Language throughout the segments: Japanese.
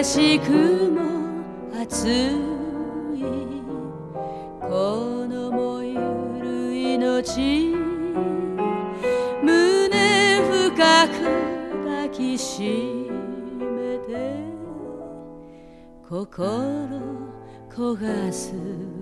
激しくも熱い。この燃ゆる命胸深く抱きしめて心焦がす。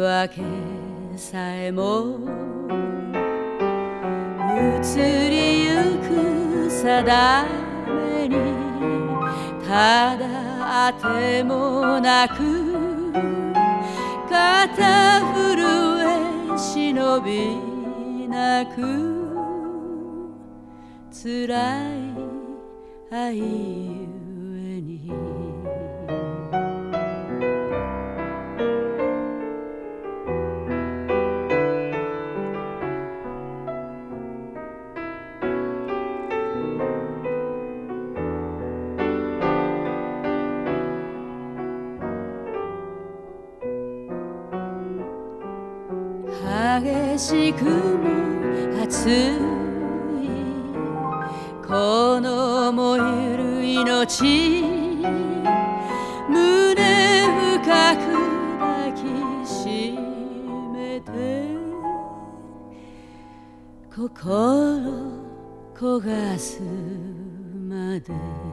言い訳さえも。移りゆく定めにただあてもなく肩震え忍びなく辛い愛ゆ激しくも熱い。この燃ゆる命胸深く抱きしめて心焦がすまで。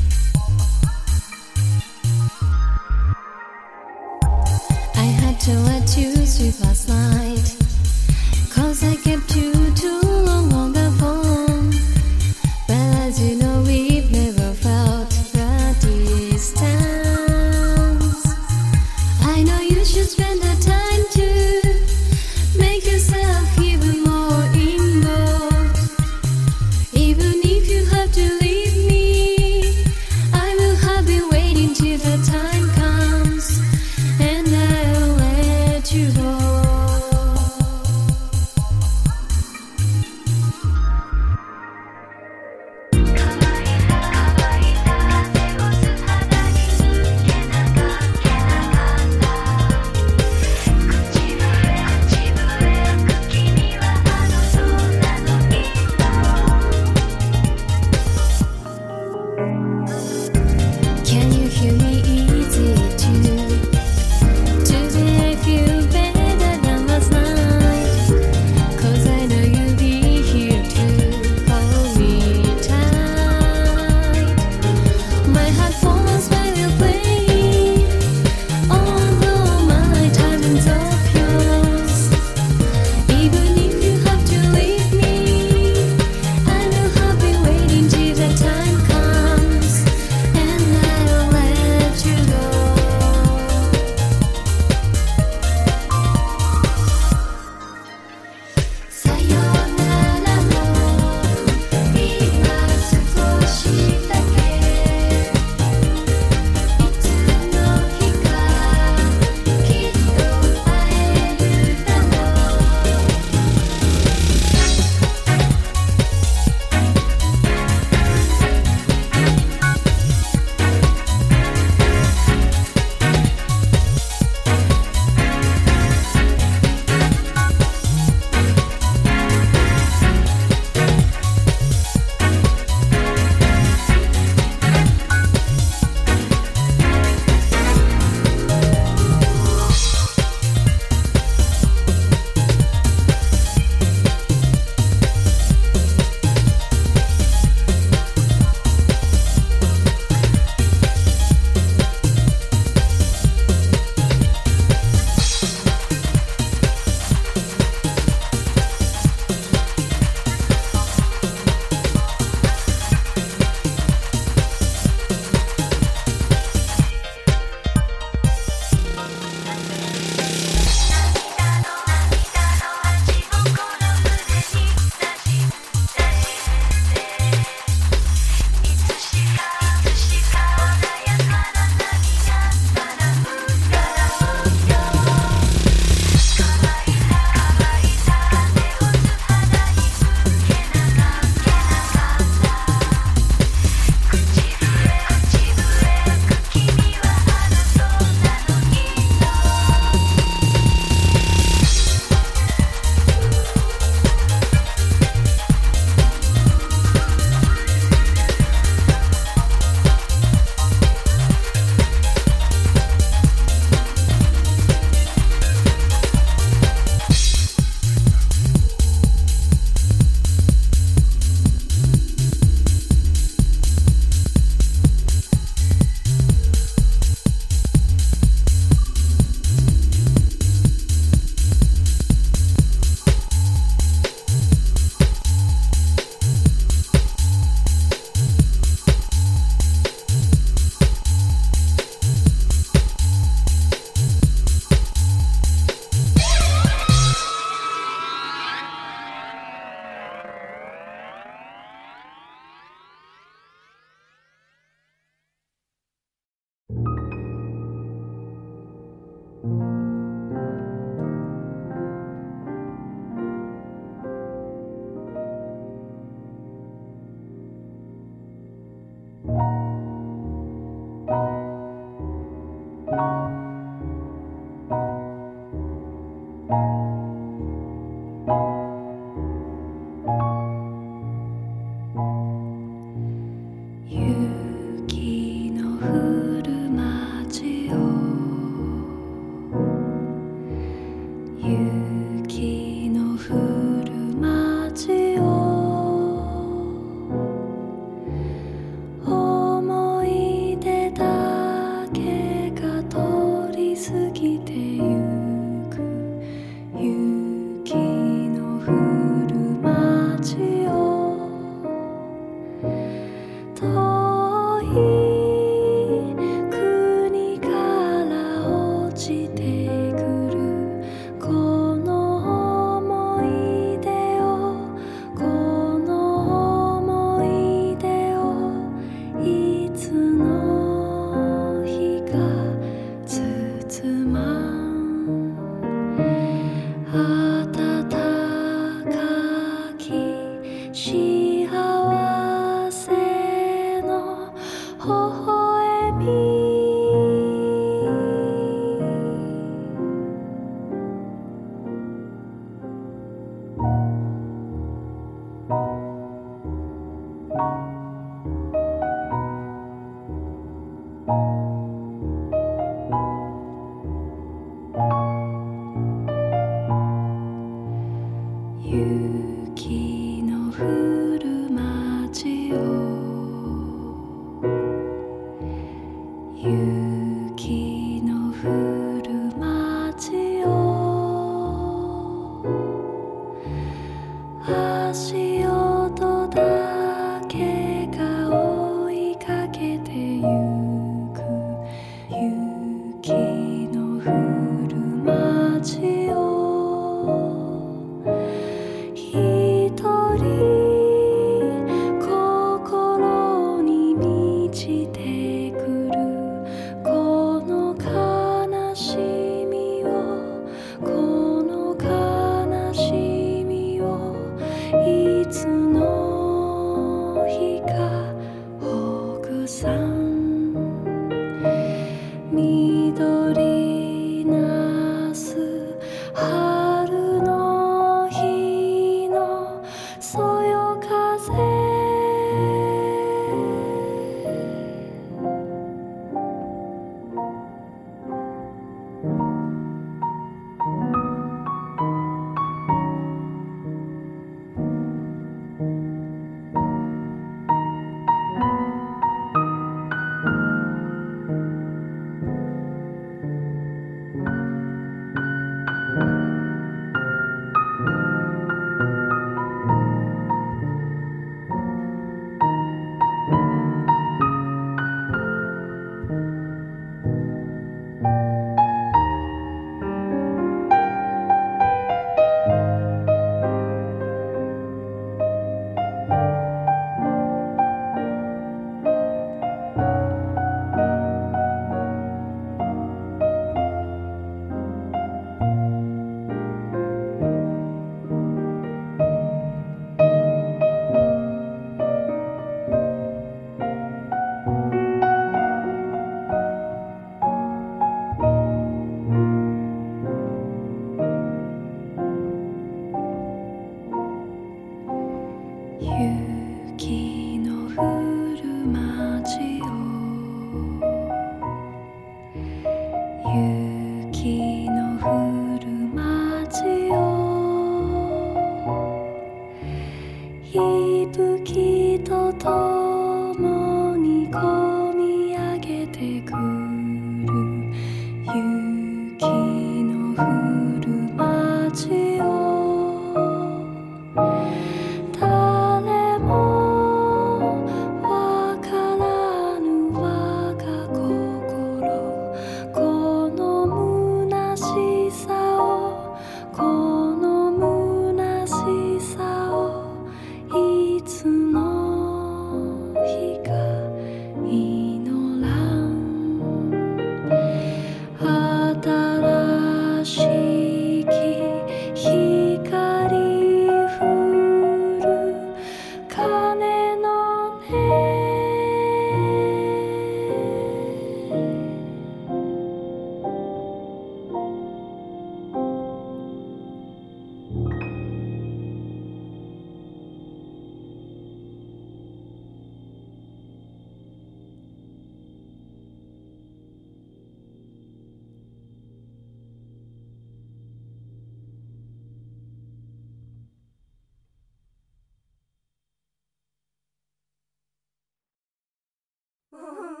Oh.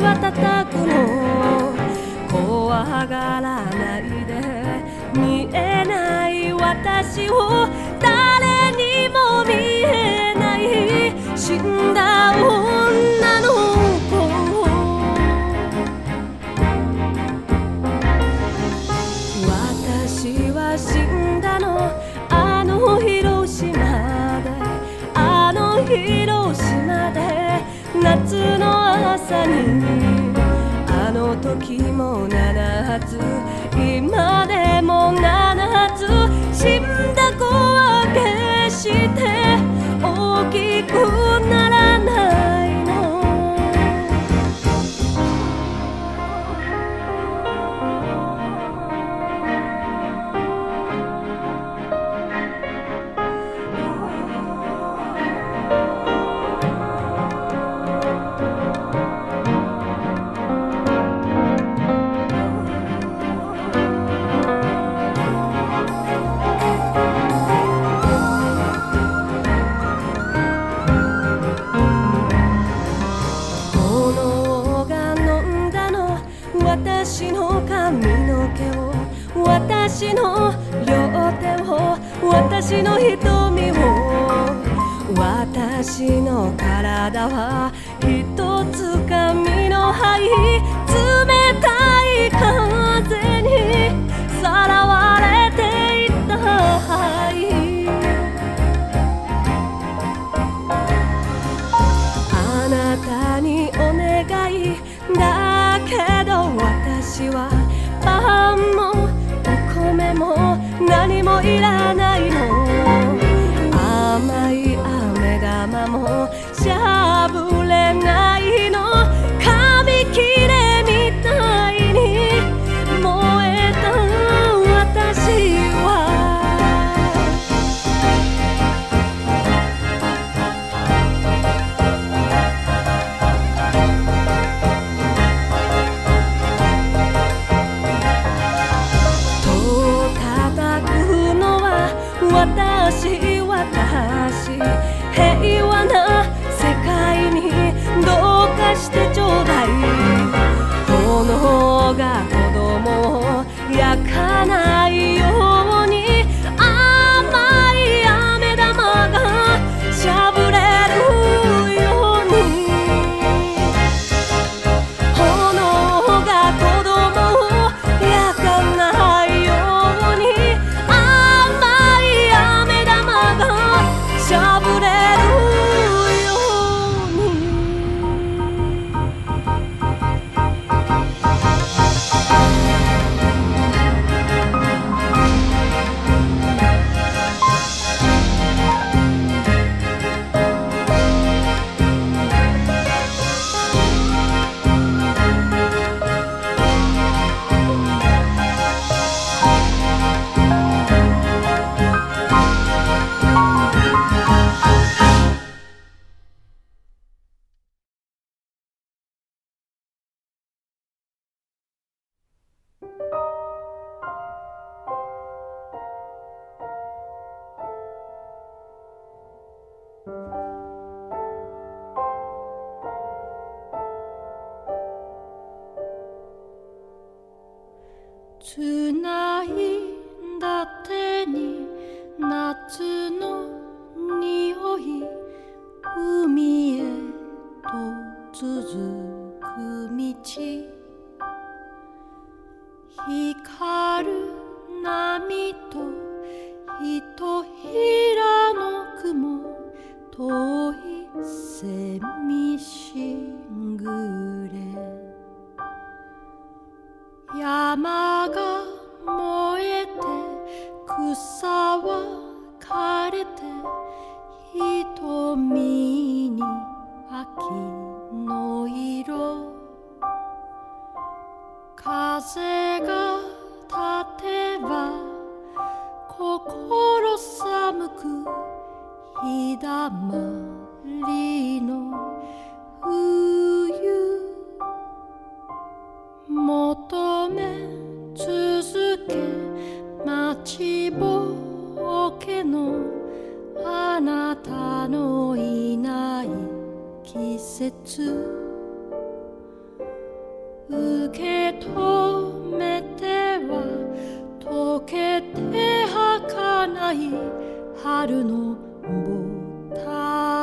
はたた今でも7つ死んだ子は決して私の瞳を私の体は一つ髪の灰春のボタン。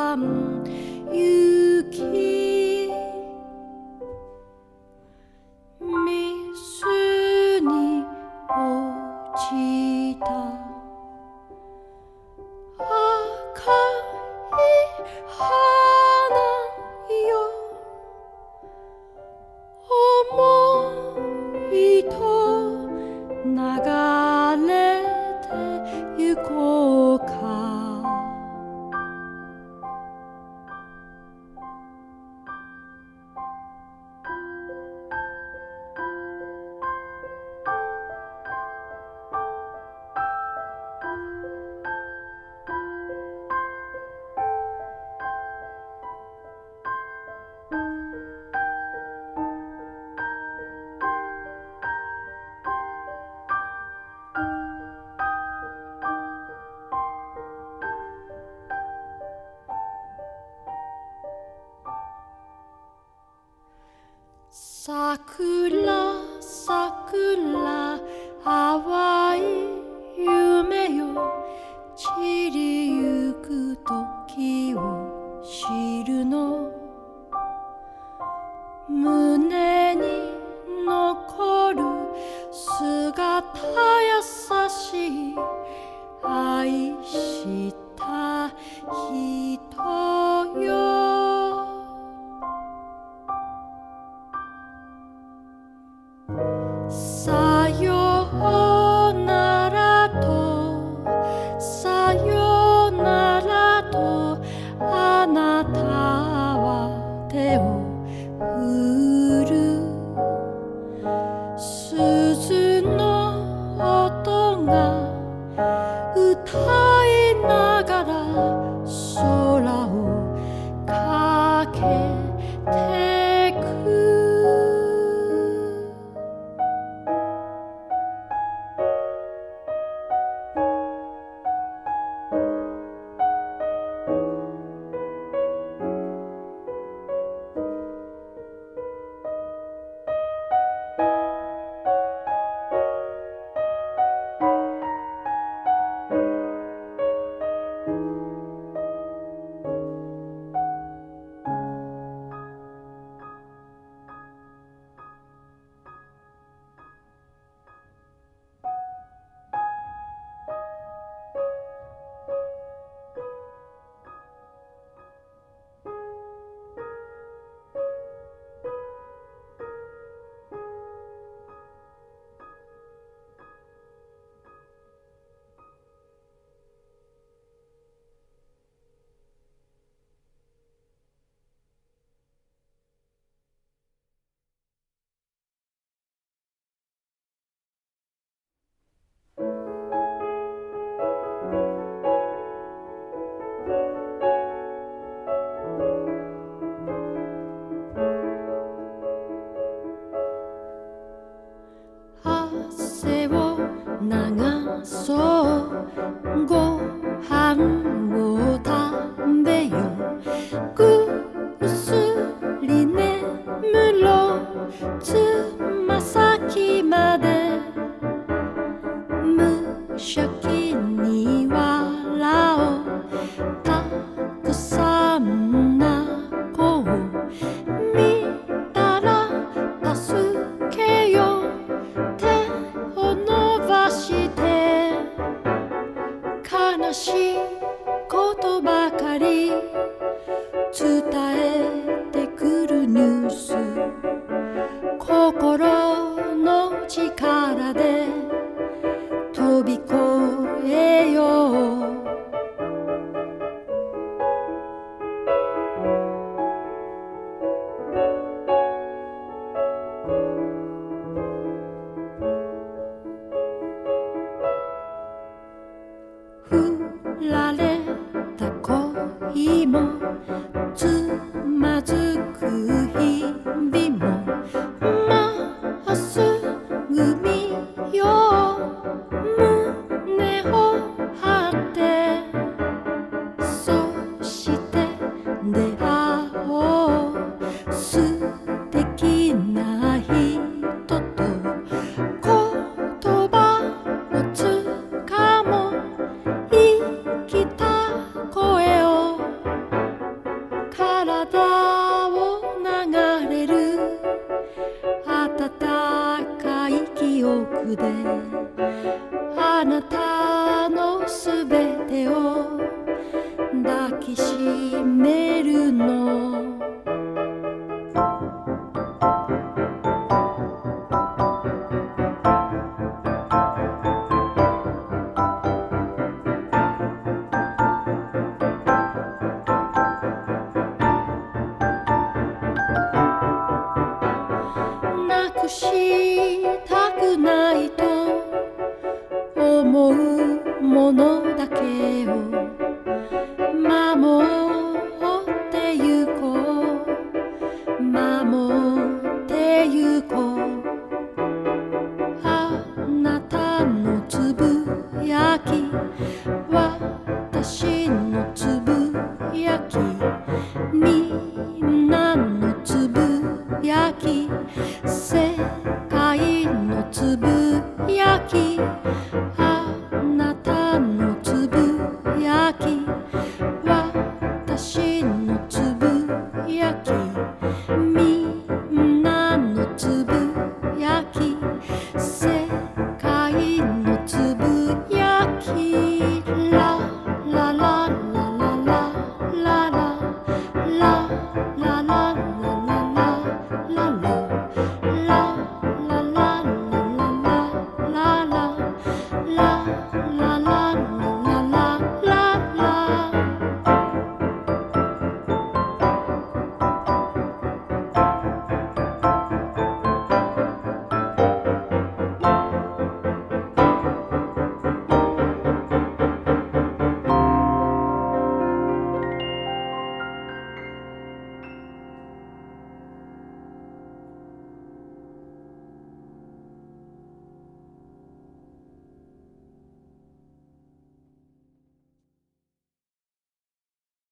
胸に残る姿優しい愛しい